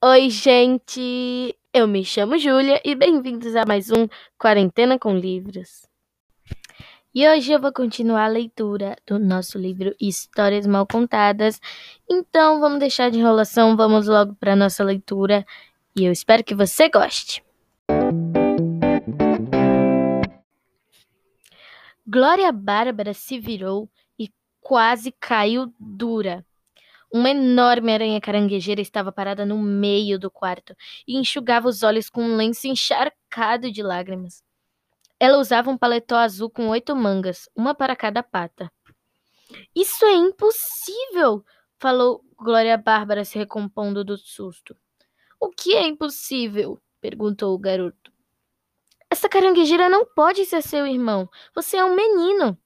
Oi, gente! Eu me chamo Júlia e bem-vindos a mais um Quarentena com Livros. E hoje eu vou continuar a leitura do nosso livro Histórias Mal Contadas. Então vamos deixar de enrolação, vamos logo para nossa leitura e eu espero que você goste. Glória Bárbara se virou e quase caiu dura. Uma enorme aranha caranguejeira estava parada no meio do quarto e enxugava os olhos com um lenço encharcado de lágrimas. Ela usava um paletó azul com oito mangas, uma para cada pata. Isso é impossível! falou Glória Bárbara se recompondo do susto. O que é impossível? perguntou o garoto. Essa caranguejeira não pode ser seu irmão. Você é um menino.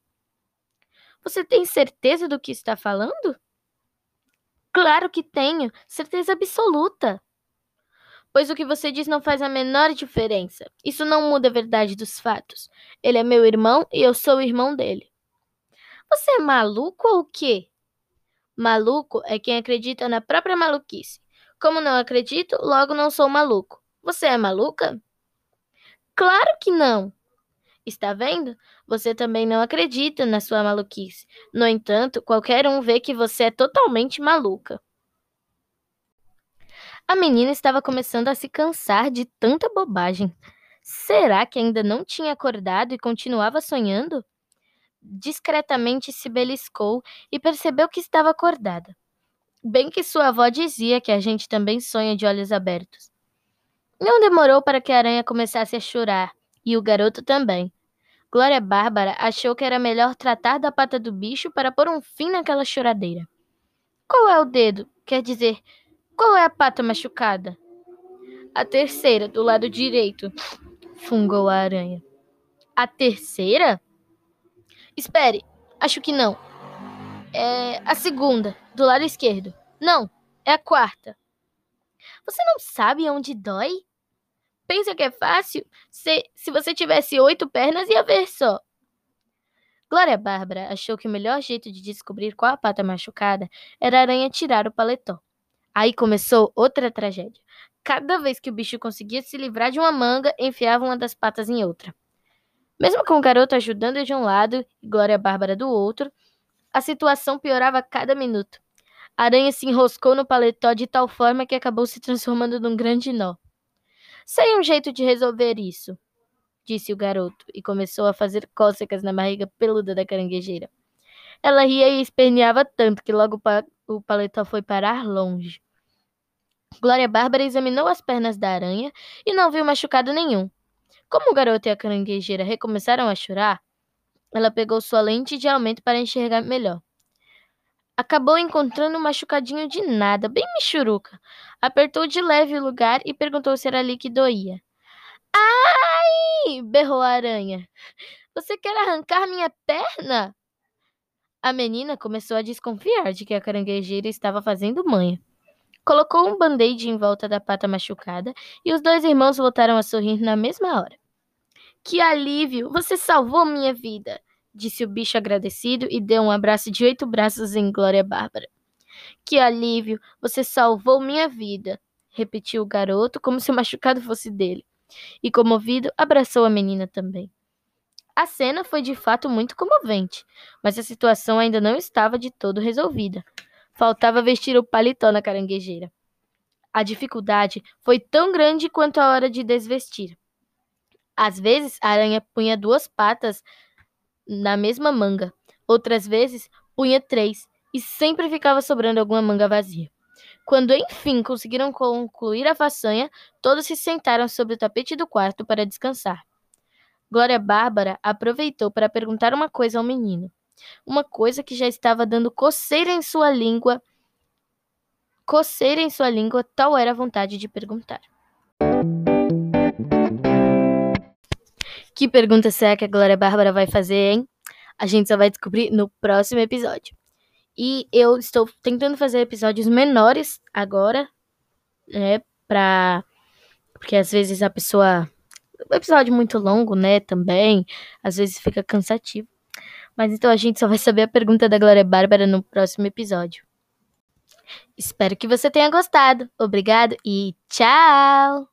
Você tem certeza do que está falando? Claro que tenho, certeza absoluta. Pois o que você diz não faz a menor diferença. Isso não muda a verdade dos fatos. Ele é meu irmão e eu sou o irmão dele. Você é maluco ou o quê? Maluco é quem acredita na própria maluquice. Como não acredito, logo não sou maluco. Você é maluca? Claro que não. Está vendo? Você também não acredita na sua maluquice. No entanto, qualquer um vê que você é totalmente maluca. A menina estava começando a se cansar de tanta bobagem. Será que ainda não tinha acordado e continuava sonhando? Discretamente se beliscou e percebeu que estava acordada. Bem que sua avó dizia que a gente também sonha de olhos abertos. Não demorou para que a aranha começasse a chorar e o garoto também. Glória Bárbara achou que era melhor tratar da pata do bicho para pôr um fim naquela choradeira. Qual é o dedo? Quer dizer, qual é a pata machucada? A terceira, do lado direito, fungou a aranha. A terceira? Espere, acho que não. É a segunda, do lado esquerdo. Não, é a quarta. Você não sabe onde dói? Pensa que é fácil? Se, se você tivesse oito pernas, ia ver só. Glória Bárbara achou que o melhor jeito de descobrir qual a pata machucada era a aranha tirar o paletó. Aí começou outra tragédia. Cada vez que o bicho conseguia se livrar de uma manga, enfiava uma das patas em outra. Mesmo com o garoto ajudando de um lado e Glória Bárbara do outro, a situação piorava a cada minuto. A aranha se enroscou no paletó de tal forma que acabou se transformando num grande nó. Sei um jeito de resolver isso, disse o garoto e começou a fazer cócegas na barriga peluda da caranguejeira. Ela ria e esperneava tanto que logo o paletó foi parar longe. Glória Bárbara examinou as pernas da aranha e não viu machucado nenhum. Como o garoto e a caranguejeira recomeçaram a chorar, ela pegou sua lente de aumento para enxergar melhor. Acabou encontrando um machucadinho de nada, bem michuruca. Apertou de leve o lugar e perguntou se era ali que doía. Ai! berrou a aranha. Você quer arrancar minha perna? A menina começou a desconfiar de que a caranguejeira estava fazendo manha. Colocou um band-aid em volta da pata machucada e os dois irmãos voltaram a sorrir na mesma hora. Que alívio! Você salvou minha vida! disse o bicho agradecido e deu um abraço de oito braços em Glória Bárbara. Que alívio! Você salvou minha vida! repetiu o garoto, como se o machucado fosse dele. E, comovido, abraçou a menina também. A cena foi de fato muito comovente, mas a situação ainda não estava de todo resolvida. Faltava vestir o paletó na caranguejeira. A dificuldade foi tão grande quanto a hora de desvestir. Às vezes, a aranha punha duas patas na mesma manga. Outras vezes, punha três e sempre ficava sobrando alguma manga vazia. Quando enfim conseguiram concluir a façanha, todos se sentaram sobre o tapete do quarto para descansar. Glória Bárbara aproveitou para perguntar uma coisa ao menino. Uma coisa que já estava dando coceira em sua língua. Coceira em sua língua, tal era a vontade de perguntar. Que pergunta será que a Glória Bárbara vai fazer, hein? A gente só vai descobrir no próximo episódio. E eu estou tentando fazer episódios menores agora, né? Pra. Porque às vezes a pessoa. O episódio muito longo, né? Também. Às vezes fica cansativo. Mas então a gente só vai saber a pergunta da Glória Bárbara no próximo episódio. Espero que você tenha gostado. Obrigado e tchau!